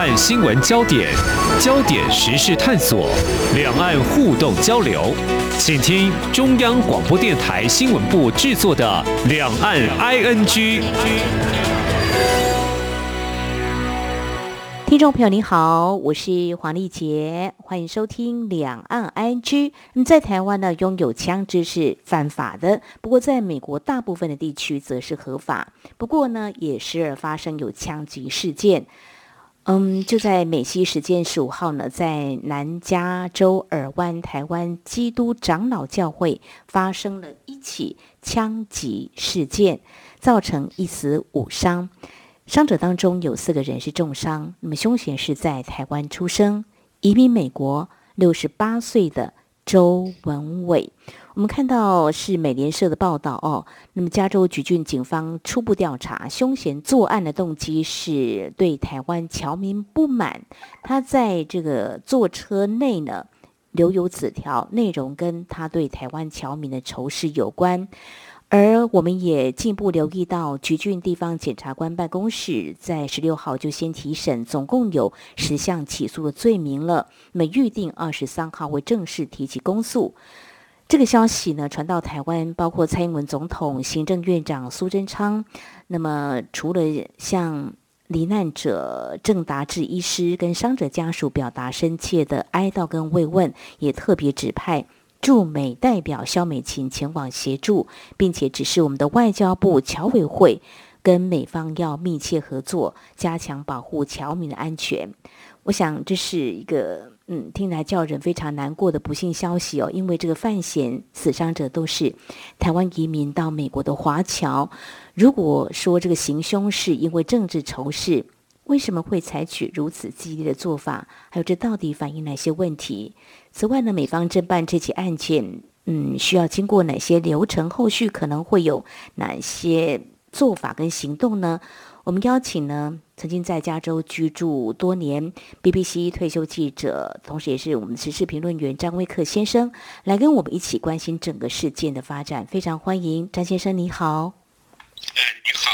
岸新闻焦点、焦点时事探索、两岸互动交流，请听中央广播电台新闻部制作的《两岸 ING》。听众朋友您好，我是黄丽杰，欢迎收听《两岸 ING》。那么在台湾呢，拥有枪支是犯法的，不过在美国大部分的地区则是合法。不过呢，也时而发生有枪击事件。嗯，就在美西时间十五号呢，在南加州尔湾台湾基督长老教会发生了一起枪击事件，造成一死五伤。伤者当中有四个人是重伤，那么凶嫌是在台湾出生、移民美国、六十八岁的周文伟。我们看到是美联社的报道哦，那么加州橘郡警方初步调查，凶嫌作案的动机是对台湾侨民不满，他在这个坐车内呢留有纸条，内容跟他对台湾侨民的仇视有关。而我们也进一步留意到，橘郡地方检察官办公室在十六号就先提审，总共有十项起诉的罪名了。那么预定二十三号会正式提起公诉。这个消息呢传到台湾，包括蔡英文总统、行政院长苏贞昌。那么除了向罹难者郑达志医师跟伤者家属表达深切的哀悼跟慰问，也特别指派。驻美代表肖美琴前往协助，并且指示我们的外交部侨委会跟美方要密切合作，加强保护侨民的安全。我想这是一个嗯，听来叫人非常难过的不幸消息哦。因为这个犯嫌死伤者都是台湾移民到美国的华侨。如果说这个行凶是因为政治仇视，为什么会采取如此激烈的做法？还有这到底反映哪些问题？此外呢，美方侦办这起案件，嗯，需要经过哪些流程？后续可能会有哪些做法跟行动呢？我们邀请呢，曾经在加州居住多年，BBC 退休记者，同时也是我们时事评论员张威克先生，来跟我们一起关心整个事件的发展。非常欢迎张先生，你好。哎，你好。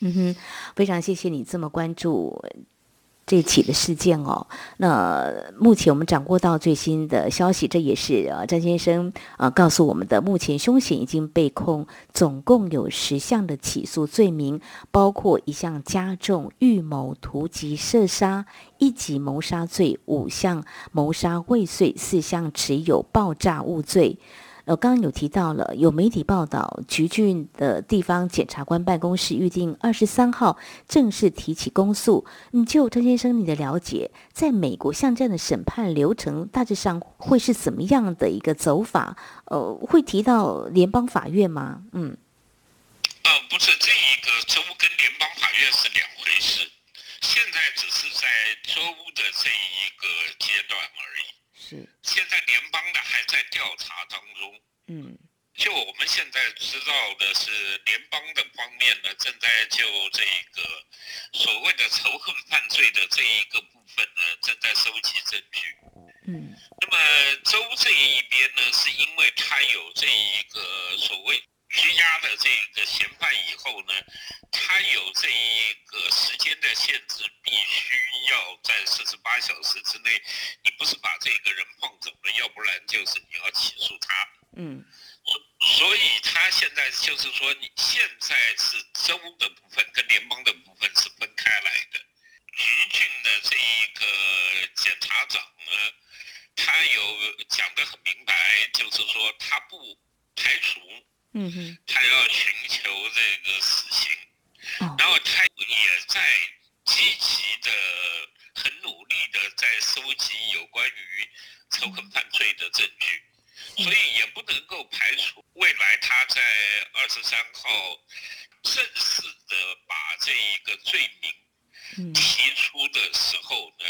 嗯哼，非常谢谢你这么关注这起的事件哦。那目前我们掌握到最新的消息，这也是呃张先生呃告诉我们的。目前凶险已经被控，总共有十项的起诉罪名，包括一项加重预谋图集射杀、一级谋杀罪，五项谋杀未遂，四项持有爆炸物罪。呃，刚刚有提到了，有媒体报道，橘郡的地方检察官办公室预定二十三号正式提起公诉。嗯，就张先生你的了解，在美国像这样的审判流程，大致上会是怎么样的一个走法？呃，会提到联邦法院吗？嗯，呃，不是，这一个州跟联邦法院是两回事，现在只是在州的这一个阶段而已。现在联邦的还在调查当中。嗯，就我们现在知道的是，联邦的方面呢，正在就这一个所谓的仇恨犯罪的这一个部分呢，正在收集证据。嗯，那么州这一边呢，是因为他有这一个所谓。拘押了这个嫌犯以后呢，他有这一个时间的限制，必须要在四十八小时之内，你不是把这个人放走了，要不然就是你要起诉他。嗯，所以他现在就是说，你现在是州的部分跟联邦的部分是分开来的。橘郡的这一个检察长呢，他有讲得很明白，就是说他不排除。嗯哼，他要寻求这个死刑，然后他也在积极的、很努力的在收集有关于仇恨犯罪的证据，所以也不能够排除未来他在二十三号正式的把这一个罪名提出的时候呢。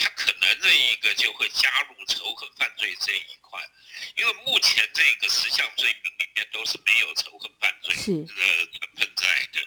他可能这一个就会加入仇恨犯罪这一块，因为目前这个十项罪名里面都是没有仇恨犯罪的成分在的。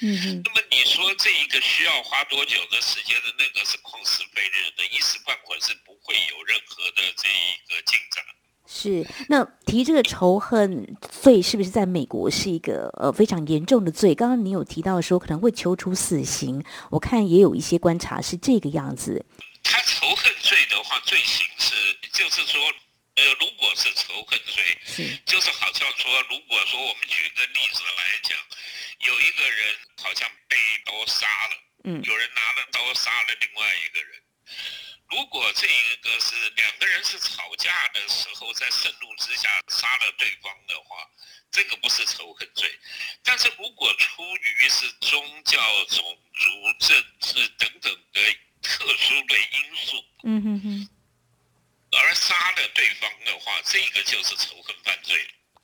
嗯哼。那么你说这一个需要花多久的时间的那个是旷时费日的，一时半会是不会有任何的这一个进展。是，那提这个仇恨罪是不是在美国是一个呃非常严重的罪？刚刚你有提到说可能会求出死刑，我看也有一些观察是这个样子。他仇恨罪的话，罪行是就是说，呃，如果是仇恨罪，是就是好像说，如果说我们举一个例子来讲，有一个人好像被刀杀了，嗯，有人拿了刀杀了另外一个人。如果这一个是两个人是吵架的时候，在盛怒之下杀了对方的话，这个不是仇恨罪。但是如果出于是宗教、种族、政治等等的特殊的因素，嗯哼哼，而杀了对方的话，这个就是仇恨犯罪。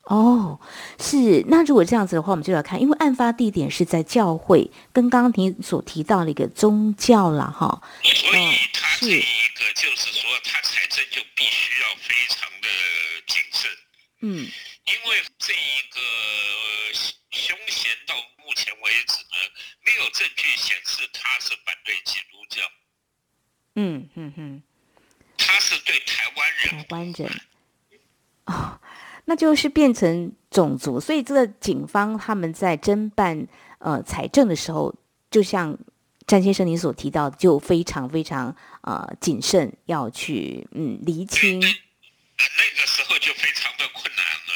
哦，是。那如果这样子的话，我们就要看，因为案发地点是在教会，跟刚刚您所提到的一个宗教了哈。所以他这一个就是说，他财政就必须要非常的谨慎。嗯，因为这一个凶嫌到目前为止呢，没有证据显示他是反对基督教。嗯嗯嗯，他是对台湾人。台湾人。哦。那就是变成种族，所以这个警方他们在侦办呃财政的时候，就像詹先生您所提到的，就非常非常呃谨慎，要去嗯厘清。那个时候就非常的困难了，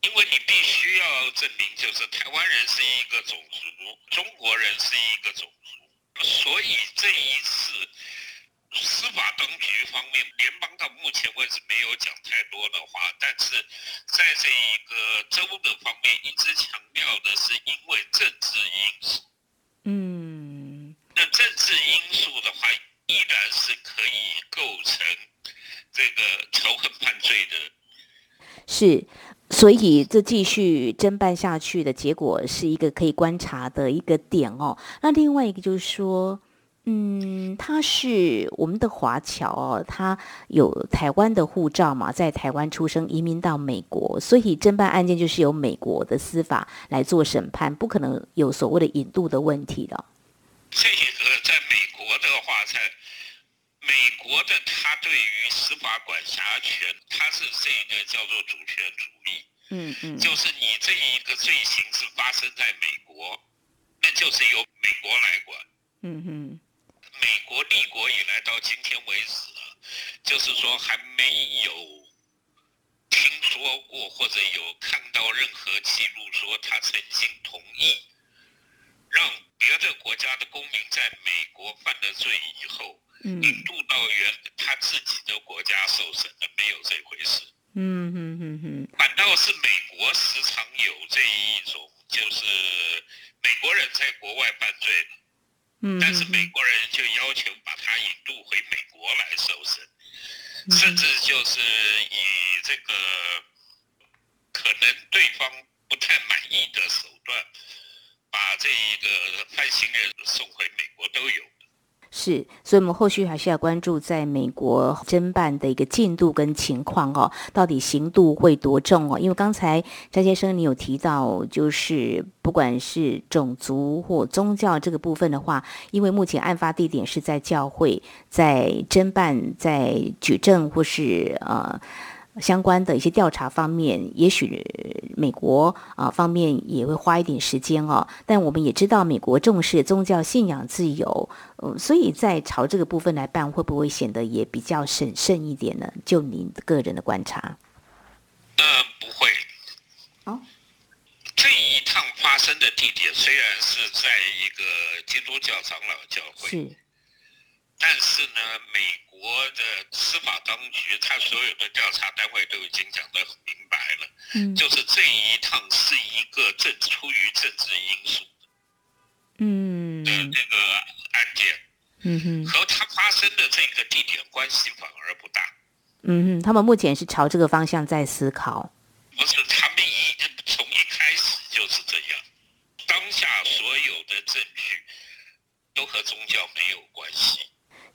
因为你必须要证明，就是台湾人是一个种族，中国人是一个种族，所以这一次。当局方面，联邦到目前为止没有讲太多的话，但是在这一个州的方面一直强调的是因为政治因素。嗯，那政治因素的话，依然是可以构成这个仇恨犯罪的。是，所以这继续侦办下去的结果是一个可以观察的一个点哦。那另外一个就是说。嗯，他是我们的华侨哦，他有台湾的护照嘛，在台湾出生，移民到美国，所以侦办案件就是由美国的司法来做审判，不可能有所谓的引渡的问题的。这个在美国的话，在美国的他对于司法管辖权，他是这个叫做主权主义。嗯嗯，就是你这一个罪行是发生在美国，那就是由美国来管。嗯哼。美国立国以来到今天为止啊，就是说还没有听说过或者有看到任何记录说他曾经同意让别的国家的公民在美国犯了罪以后，引渡到原他自己的国家受审的，没有这回事。嗯嗯嗯嗯，反倒是美国时常有这一种，就是美国人在国外犯罪。但是美国人就要求把他引渡回美国来受审，甚至就是以这个可能对方不太满意的手段，把这一个犯行人送回美国都有。是，所以我们后续还是要关注在美国侦办的一个进度跟情况哦，到底刑度会多重哦？因为刚才张先生你有提到，就是不管是种族或宗教这个部分的话，因为目前案发地点是在教会，在侦办、在举证或是呃。相关的一些调查方面，也许美国啊方面也会花一点时间哦。但我们也知道，美国重视宗教信仰自由，嗯，所以在朝这个部分来办，会不会显得也比较审慎一点呢？就您个人的观察？呃，不会。哦，这一趟发生的地点虽然是在一个基督教长老教会，是，但是呢，美。国的司法当局，他所有的调查单位都已经讲得很明白了，嗯，就是这一趟是一个政出于政治因素嗯，的这个案件，嗯哼，和他发生的这个地点关系反而不大，嗯哼，他们目前是朝这个方向在思考，不是他们一从一开始就是这样，当下所有的证据都和宗教没有关系。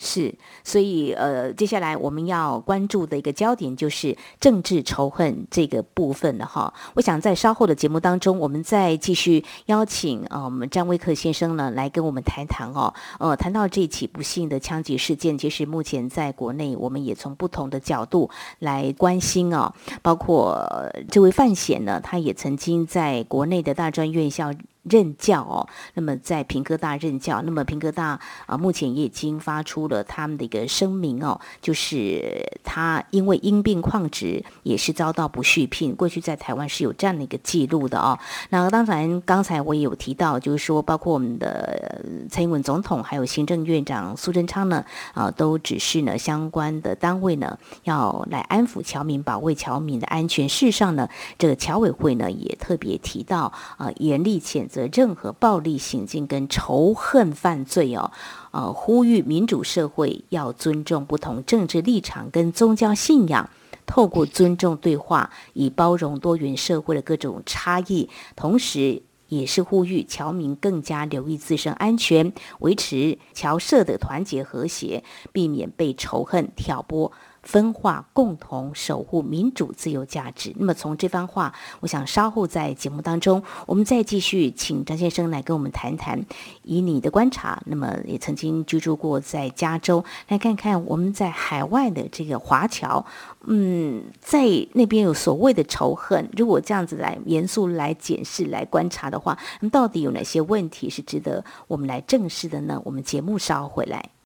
是，所以呃，接下来我们要关注的一个焦点就是政治仇恨这个部分了哈。我想在稍后的节目当中，我们再继续邀请啊，我们张威克先生呢来跟我们谈谈哦。呃，谈到这起不幸的枪击事件，其实目前在国内，我们也从不同的角度来关心哦，包括这位范闲呢，他也曾经在国内的大专院校。任教哦，那么在平科大任教，那么平科大啊，目前也已经发出了他们的一个声明哦，就是他因为因病旷职，也是遭到不续聘。过去在台湾是有这样的一个记录的哦。那当然，刚才我也有提到，就是说，包括我们的蔡英文总统，还有行政院长苏贞昌呢，啊，都指示呢相关的单位呢，要来安抚侨民，保卫侨民的安全。事实上呢，这个侨委会呢也特别提到啊，严厉谴责。任何暴力行径跟仇恨犯罪哦，呃，呼吁民主社会要尊重不同政治立场跟宗教信仰，透过尊重对话，以包容多元社会的各种差异，同时也是呼吁侨民更加留意自身安全，维持侨社的团结和谐，避免被仇恨挑拨。分化，共同守护民主自由价值。那么从这番话，我想稍后在节目当中，我们再继续请张先生来跟我们谈谈，以你的观察，那么也曾经居住过在加州，来看看我们在海外的这个华侨，嗯，在那边有所谓的仇恨，如果这样子来严肃来检视、来观察的话，那么到底有哪些问题是值得我们来正视的呢？我们节目稍后回来。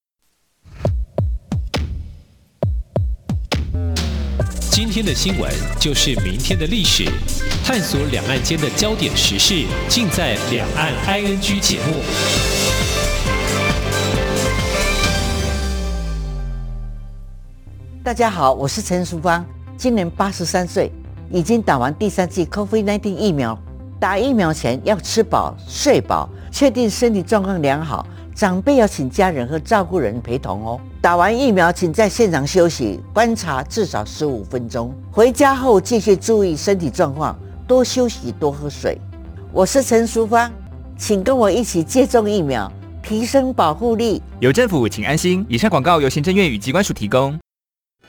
今天的新闻就是明天的历史，探索两岸间的焦点时事，尽在《两岸 ING》节目。大家好，我是陈淑芳，今年八十三岁，已经打完第三剂 COVID-19 疫苗。打疫苗前要吃饱、睡饱，确定身体状况良好。长辈要请家人和照顾人陪同哦。打完疫苗，请在现场休息观察至少十五分钟。回家后继续注意身体状况，多休息，多喝水。我是陈淑芳，请跟我一起接种疫苗，提升保护力。有政府，请安心。以上广告由行政院与机关署提供。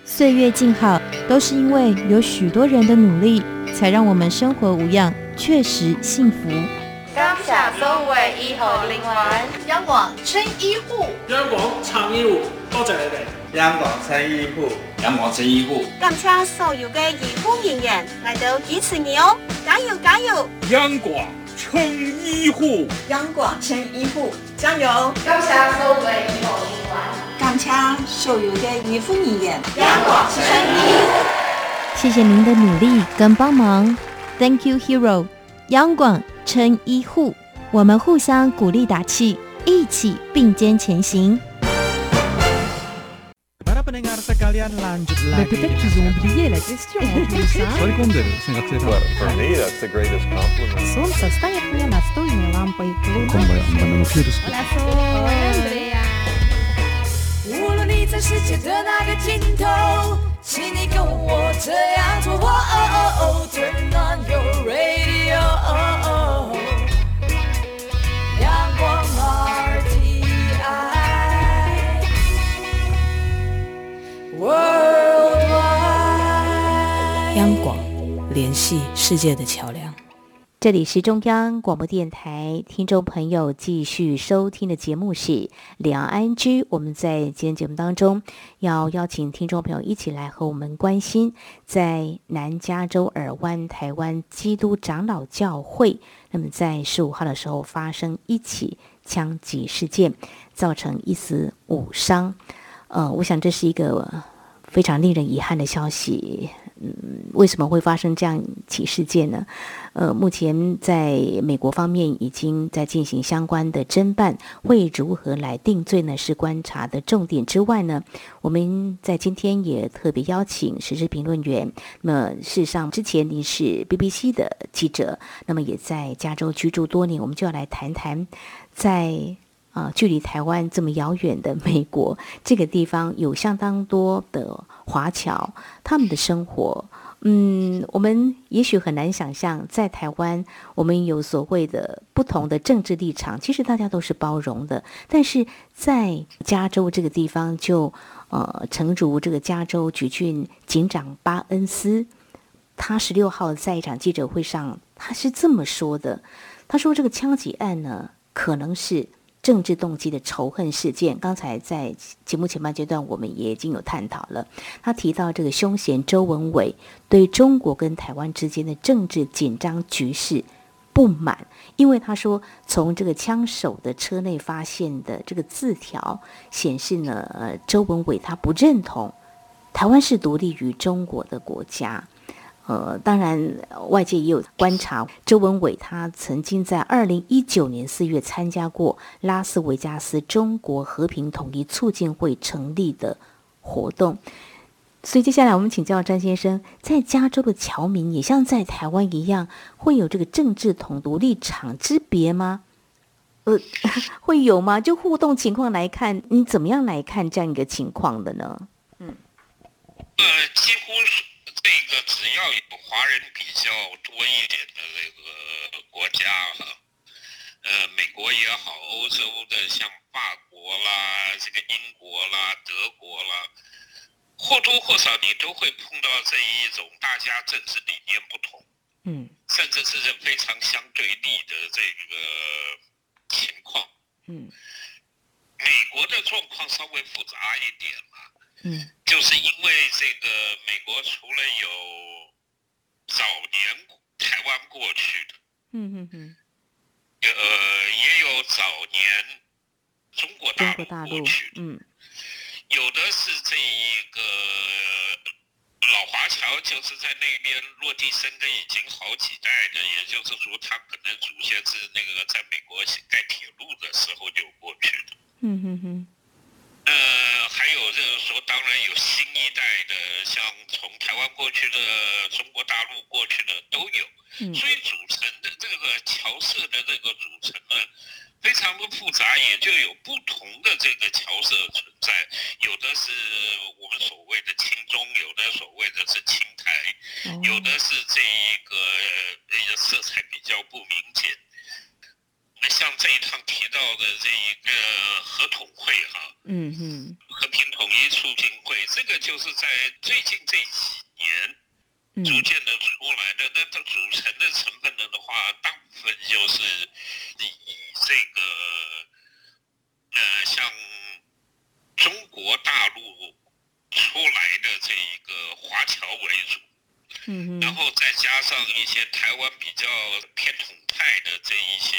岁月静好，都是因为有许多人的努力，才让我们生活无恙，确实幸福。感谢所有医护人员，央广称医护，央广称医护，多谢你哋。央广称医护，央广称医护，感谢所有嘅医护人员来到支持你哦，加油加油！央广称医护，央广称医护，加油！感谢所有嘅医护人员，感谢所有嘅医护人员，央广称医护。谢谢您的努力跟帮忙，Thank you, hero。央广称医护，我们互相鼓励打气，一起并肩前行。无论你在世界的哪个尽头，请你跟我这样联系世界的桥梁。这里是中央广播电台，听众朋友继续收听的节目是两岸居。我们在今天节目当中要邀请听众朋友一起来和我们关心，在南加州尔湾台湾基督长老教会，那么在十五号的时候发生一起枪击事件，造成一死五伤。呃，我想这是一个非常令人遗憾的消息。嗯，为什么会发生这样起事件呢？呃，目前在美国方面已经在进行相关的侦办，会如何来定罪呢？是观察的重点之外呢，我们在今天也特别邀请时事评论员。那么，事实上之前您是 BBC 的记者，那么也在加州居住多年，我们就要来谈谈，在啊距离台湾这么遥远的美国这个地方，有相当多的华侨，他们的生活。嗯，我们也许很难想象，在台湾我们有所谓的不同的政治立场，其实大家都是包容的。但是在加州这个地方，就呃，诚如这个加州举郡警长巴恩斯，他十六号在一场记者会上，他是这么说的：他说这个枪击案呢，可能是。政治动机的仇恨事件，刚才在节目前半阶段我们也已经有探讨了。他提到这个凶嫌周文伟对中国跟台湾之间的政治紧张局势不满，因为他说从这个枪手的车内发现的这个字条显示呢，呃，周文伟他不认同台湾是独立于中国的国家。呃，当然，外界也有观察，周文伟他曾经在二零一九年四月参加过拉斯维加斯中国和平统一促进会成立的活动。所以接下来我们请教张先生，在加州的侨民也像在台湾一样，会有这个政治统独立场之别吗？呃，会有吗？就互动情况来看，你怎么样来看这样一个情况的呢？嗯，呃，几乎是。这个只要有华人比较多一点的这个国家哈，呃，美国也好，欧洲的像法国啦、这个英国啦、德国啦，或多或少你都会碰到这一种大家政治理念不同，嗯，甚至是非常相对立的这个情况，嗯，美国的状况稍微复杂一点嘛。嗯，就是因为这个美国除了有早年台湾过去的，嗯嗯嗯，呃，也有早年中国大陆过去的，嗯，有的是这一个老华侨，就是在那边落地生根已经好几代的，也就是说，他可能祖先是那个在美国盖铁路的时候就过去的，嗯哼哼。呃，还有就是说，当然有新一代的，像从台湾过去的、中国大陆过去的都有，所以组成的这个侨社的这个组成呢，非常的复杂，也就有不同的这个侨社存在，有的是我们所谓的亲中，有的所谓的是亲台，有的是这一个呃色彩比较不明这一趟提到的这一个合统会哈，嗯嗯，和平统一促进会，这个就是在最近这几年逐渐的出来的，那它组成的成分的话，大部分就是以这个呃，像中国大陆出来的这一个华侨为主。嗯，然后再加上一些台湾比较偏统派的这一些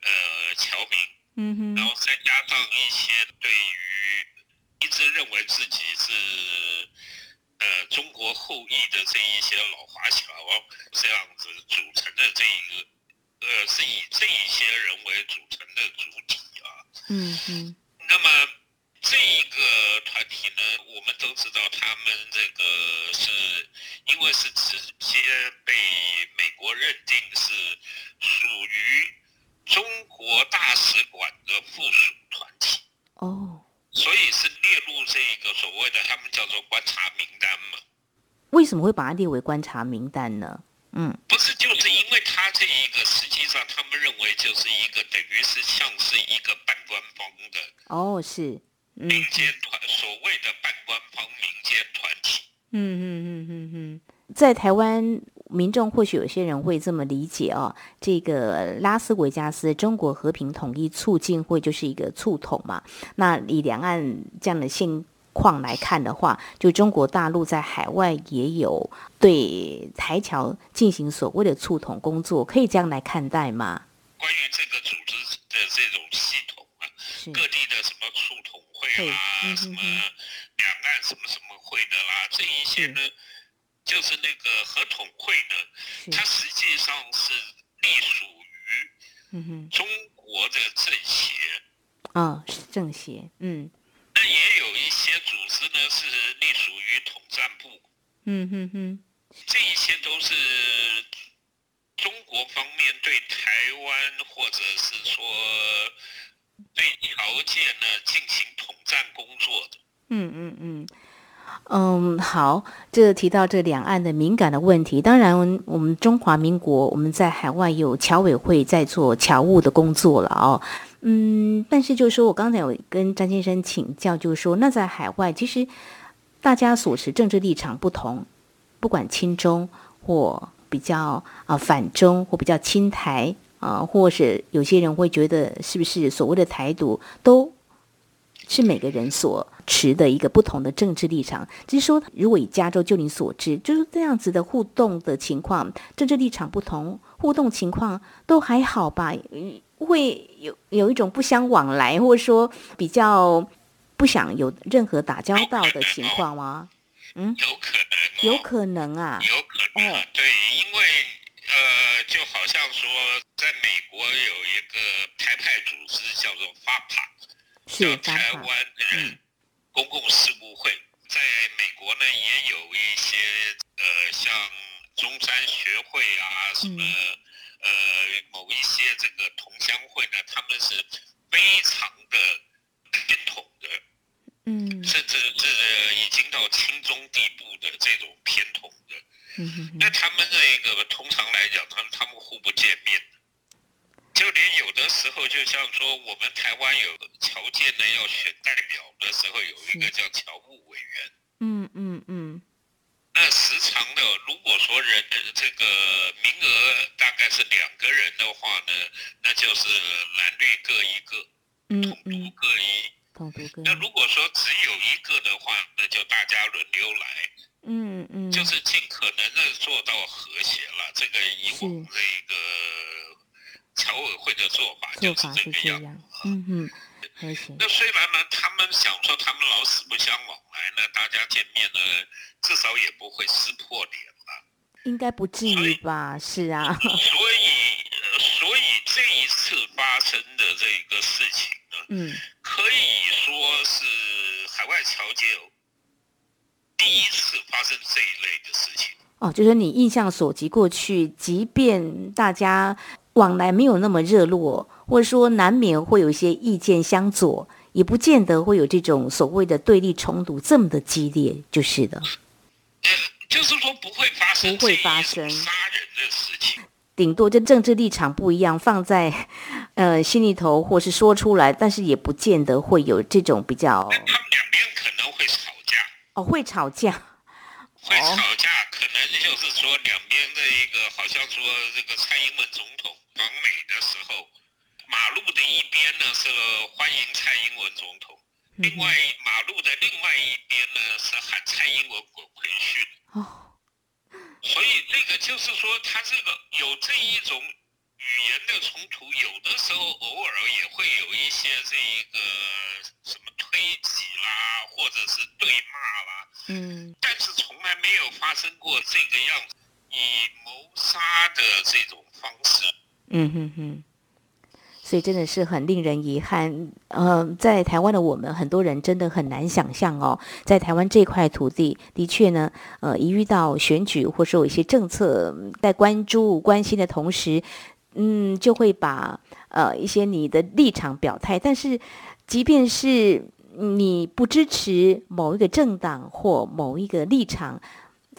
呃侨民，嗯哼，然后再加上一些对于一直认为自己是呃中国后裔的这一些老华侨这样子组成的这一个呃是以这一些人为组成的主体啊，嗯嗯，那么。这一个团体呢，我们都知道，他们这个是因为是直接被美国认定是属于中国大使馆的附属团体哦，所以是列入这一个所谓的他们叫做观察名单嘛。为什么会把它列为观察名单呢？嗯，不是，就是因为他这一个实际上他们认为就是一个等于是像是一个半官方的哦，是。民间团所谓的半官方民间团体。嗯嗯嗯嗯嗯，在台湾民众或许有些人会这么理解哦，这个拉斯维加斯中国和平统一促进会就是一个促统嘛。那以两岸这样的现况来看的话，就中国大陆在海外也有对台侨进行所谓的促统工作，可以这样来看待吗？关于这个组织的这种系统啊，各地的什么促统。会啦，什么两岸什么什么会的啦，这一些呢，就是那个合统会呢，它实际上是隶属于中国的政协。啊，是政协，嗯。那也有一些组织呢，是隶属于统战部。嗯哼哼。这一些都是中国方面对台湾，或者是说。对条件呢进行统战工作的。嗯嗯嗯，嗯，好，这提到这两岸的敏感的问题，当然我们中华民国我们在海外有侨委会在做侨务的工作了哦。嗯，但是就是说我刚才有跟张先生请教，就是说那在海外其实大家所持政治立场不同，不管亲中或比较啊反中或比较亲台啊，或是有些人会觉得是不是所谓的台独都。是每个人所持的一个不同的政治立场。只是说，如果以加州就你所知，就是这样子的互动的情况，政治立场不同，互动情况都还好吧？会有有一种不相往来，或者说比较不想有任何打交道的情况吗？嗯，有可能，有可能啊，有可能。对，因为呃，就好像说，在美国有一个台派组织叫做发帕。叫台湾人公共事务会，在美国呢也有一些呃，像中山学会啊，什么呃，某一些这个同乡会呢，他们是非常的偏统的，嗯，甚至这个已经到亲中地步的这种偏统的，嗯那他们这一个通常来讲，他们他们互不见面。就连有的时候，就像说我们台湾有条件呢，要选代表的时候，有一个叫侨务委员。嗯嗯嗯。那时常的，如果说人这个名额大概是两个人的话呢，那就是蓝绿各一个，统独各一。统独各。那如果说只有一个的话，那就大家轮流来。嗯嗯。就是尽可能的做到和谐了。这个以往这个。侨委会的做法就是这个样，嗯嗯，那虽然呢，他们想说他们老死不相往来呢，大家见面呢，至少也不会撕破脸吧。应该不至于吧？是啊。所以，所以这一次发生的这个事情呢，嗯，可以说是海外侨界第一次发生这一类的事情。哦，就是你印象所及，过去即便大家。往来没有那么热络，或者说难免会有一些意见相左，也不见得会有这种所谓的对立冲突这么的激烈，就是的。就是说不会发生，不会发生杀人的事情。顶多就政治立场不一样，放在呃心里头，或是说出来，但是也不见得会有这种比较。他们两边可能会吵架。哦，会吵架。会吵架，可能就是说两边的一个，好像说这个蔡英文总统。访美的时候，马路的一边呢是欢迎蔡英文总统，另外马路的另外一边呢是喊蔡英文滚回去。哦，所以这个就是说，他这个有这一种语言的冲突，有的时候偶尔也会有一些这一个什么推挤啦，或者是对骂啦。嗯，但是从来没有发生过这个样子，以谋杀的这种方式。嗯哼哼，所以真的是很令人遗憾。呃，在台湾的我们，很多人真的很难想象哦，在台湾这块土地，的确呢，呃，一遇到选举或者有一些政策在关注、关心的同时，嗯，就会把呃一些你的立场表态。但是，即便是你不支持某一个政党或某一个立场。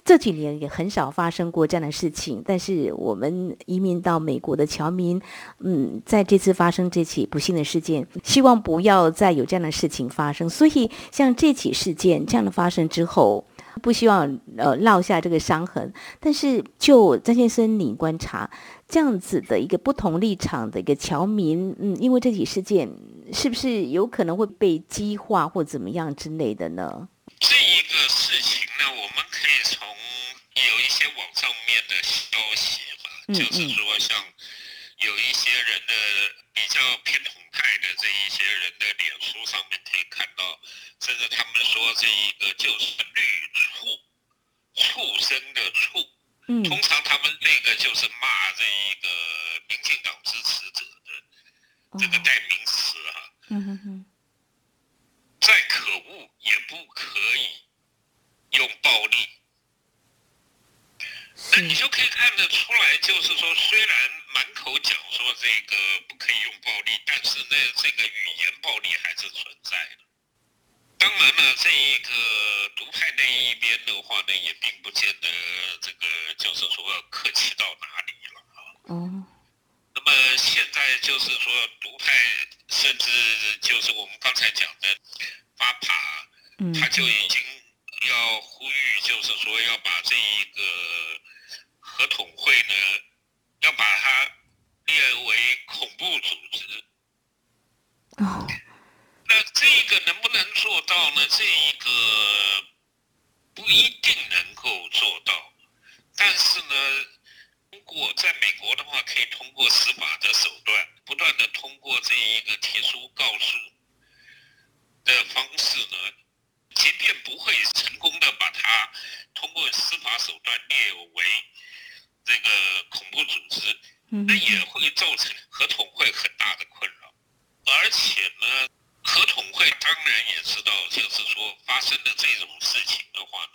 这几年也很少发生过这样的事情，但是我们移民到美国的侨民，嗯，在这次发生这起不幸的事件，希望不要再有这样的事情发生。所以，像这起事件这样的发生之后，不希望呃落下这个伤痕。但是，就张先生你观察，这样子的一个不同立场的一个侨民，嗯，因为这起事件，是不是有可能会被激化或怎么样之类的呢？这一个事情呢，我们可以从。有一些网上面的消就是说像有一些人的比较偏统派的这一些人的脸书上面可以看到，甚至他们说这一个就是绿畜畜生的畜，通常他们那个就是骂这一个民进党支持者的这个代名词哈，再可恶也不可以用暴力。那你就可以看得出来，就是说，虽然满口讲说这个不可以用暴力，但是呢，这个语言暴力还是存在的。当然了，这一个独派那一边的话呢，也并不见得这个就是说客气到哪里了啊。哦。那么现在就是说独派，甚至就是我们刚才讲的巴帕，他就已经要呼吁，就是说要把这一个合统会呢，要把它列为恐怖组织。哦。那这个能不能做到呢？这一个不一定能够做到，但是呢，通过在美国的话，可以通过司法的手段，不断的通过这一个提出告诉的方式呢，即便不会成功的把它通过司法手段列为这个恐怖组织，那也会造成合统会很大的困扰，而且呢。合统会当然也知道，就是说发生的这种事情的话呢，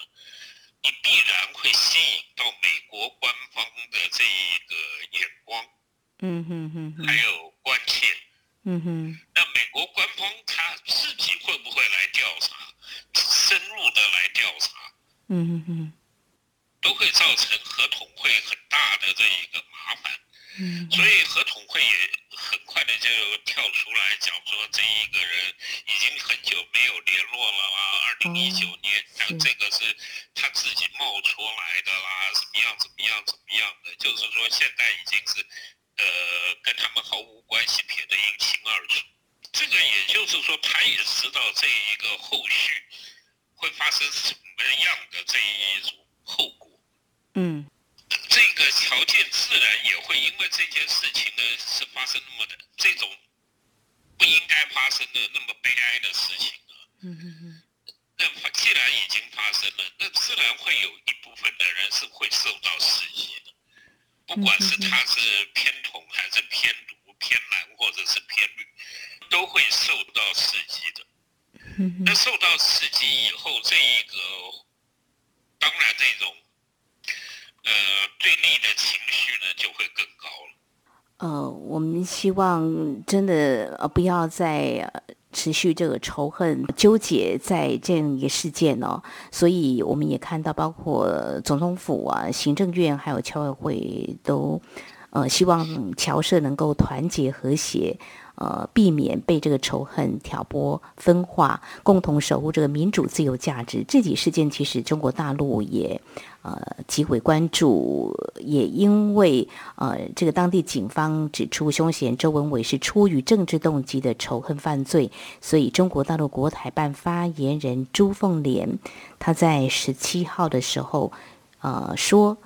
你必然会吸引到美国官方的这一个眼光，嗯哼哼，还有关切，嗯哼。那美国官方他自己会不会来调查，深入的来调查，嗯哼哼，都会造成合统会很大的这一个麻烦。嗯所以合统会也很快的就跳出来讲说，这一个人已经很久没有联络了啦，二零一九年，像这个是他自己冒出来的啦，怎么样怎么样怎么样的，就是说现在已经是呃跟他们毫无关系，撇得一清二楚。这个也就是说，他也知道这一个后续会发生什么样的这一种后果。嗯。这个条件自然也会因为这件事情呢是发生那么的这种不应该发生的那么悲哀的事情啊。嗯嗯嗯。那既然已经发生了，那自然会有一部分的人是会受到刺激的，不管是他是偏统还是偏独、偏蓝或者是偏绿，都会受到刺激的。那受到刺激以后，这一个当然这种。呃，对立的情绪呢就会更高了。呃，我们希望真的呃不要再持续这个仇恨纠结在这样一个事件哦。所以我们也看到，包括总统府啊、行政院还有侨委会都呃希望侨社能够团结和谐。呃，避免被这个仇恨挑拨分化，共同守护这个民主自由价值。这起事件其实中国大陆也呃极为关注，也因为呃这个当地警方指出凶嫌周文伟是出于政治动机的仇恨犯罪，所以中国大陆国台办发言人朱凤莲他在十七号的时候呃说，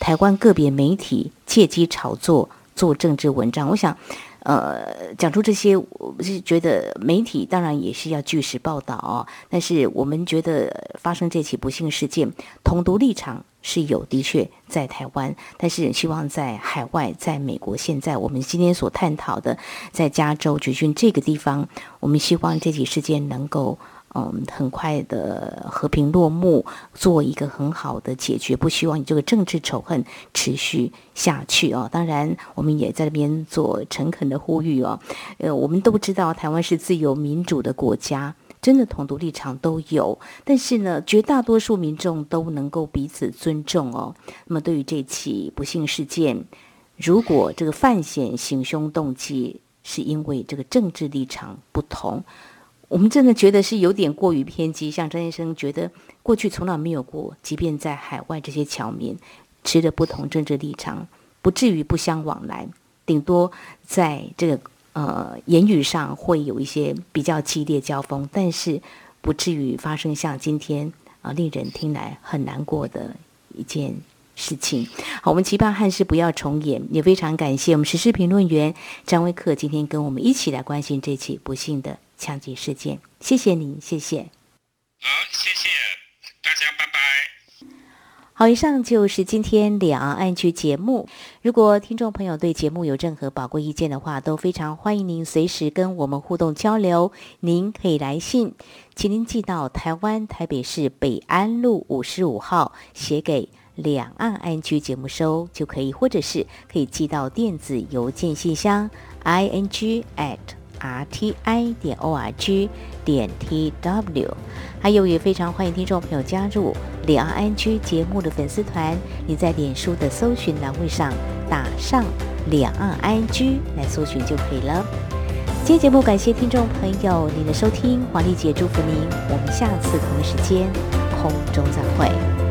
台湾个别媒体借机炒作做政治文章，我想。呃，讲出这些，我是觉得媒体当然也是要据实报道哦。但是我们觉得发生这起不幸事件，同独立场是有，的确在台湾，但是希望在海外，在美国，现在我们今天所探讨的，在加州、举郡这个地方，我们希望这起事件能够。嗯，很快的和平落幕，做一个很好的解决，不希望你这个政治仇恨持续下去哦。当然，我们也在那边做诚恳的呼吁哦。呃，我们都知道台湾是自由民主的国家，真的统独立场都有，但是呢，绝大多数民众都能够彼此尊重哦。那么，对于这起不幸事件，如果这个犯险行凶动机是因为这个政治立场不同。我们真的觉得是有点过于偏激，像张先生觉得过去从来没有过，即便在海外这些侨民持着不同政治立场，不至于不相往来，顶多在这个呃言语上会有一些比较激烈交锋，但是不至于发生像今天啊令人听来很难过的一件事情。好，我们期盼汉事不要重演，也非常感谢我们时事评论员张威克今天跟我们一起来关心这起不幸的。枪击事件，谢谢您，谢谢。好，谢谢大家，拜拜。好，以上就是今天两岸安居节目。如果听众朋友对节目有任何宝贵意见的话，都非常欢迎您随时跟我们互动交流。您可以来信，请您寄到台湾台北市北安路五十五号，写给两岸安居节目收就可以，或者是可以寄到电子邮件信箱 i n g at。r t i 点 o r g 点 t w。还有也非常欢迎听众朋友加入两岸安居节目的粉丝团，你在脸书的搜寻栏位上打上两岸安居来搜寻就可以了。今天节目感谢听众朋友您的收听，黄丽姐祝福您，我们下次同一时间空中再会。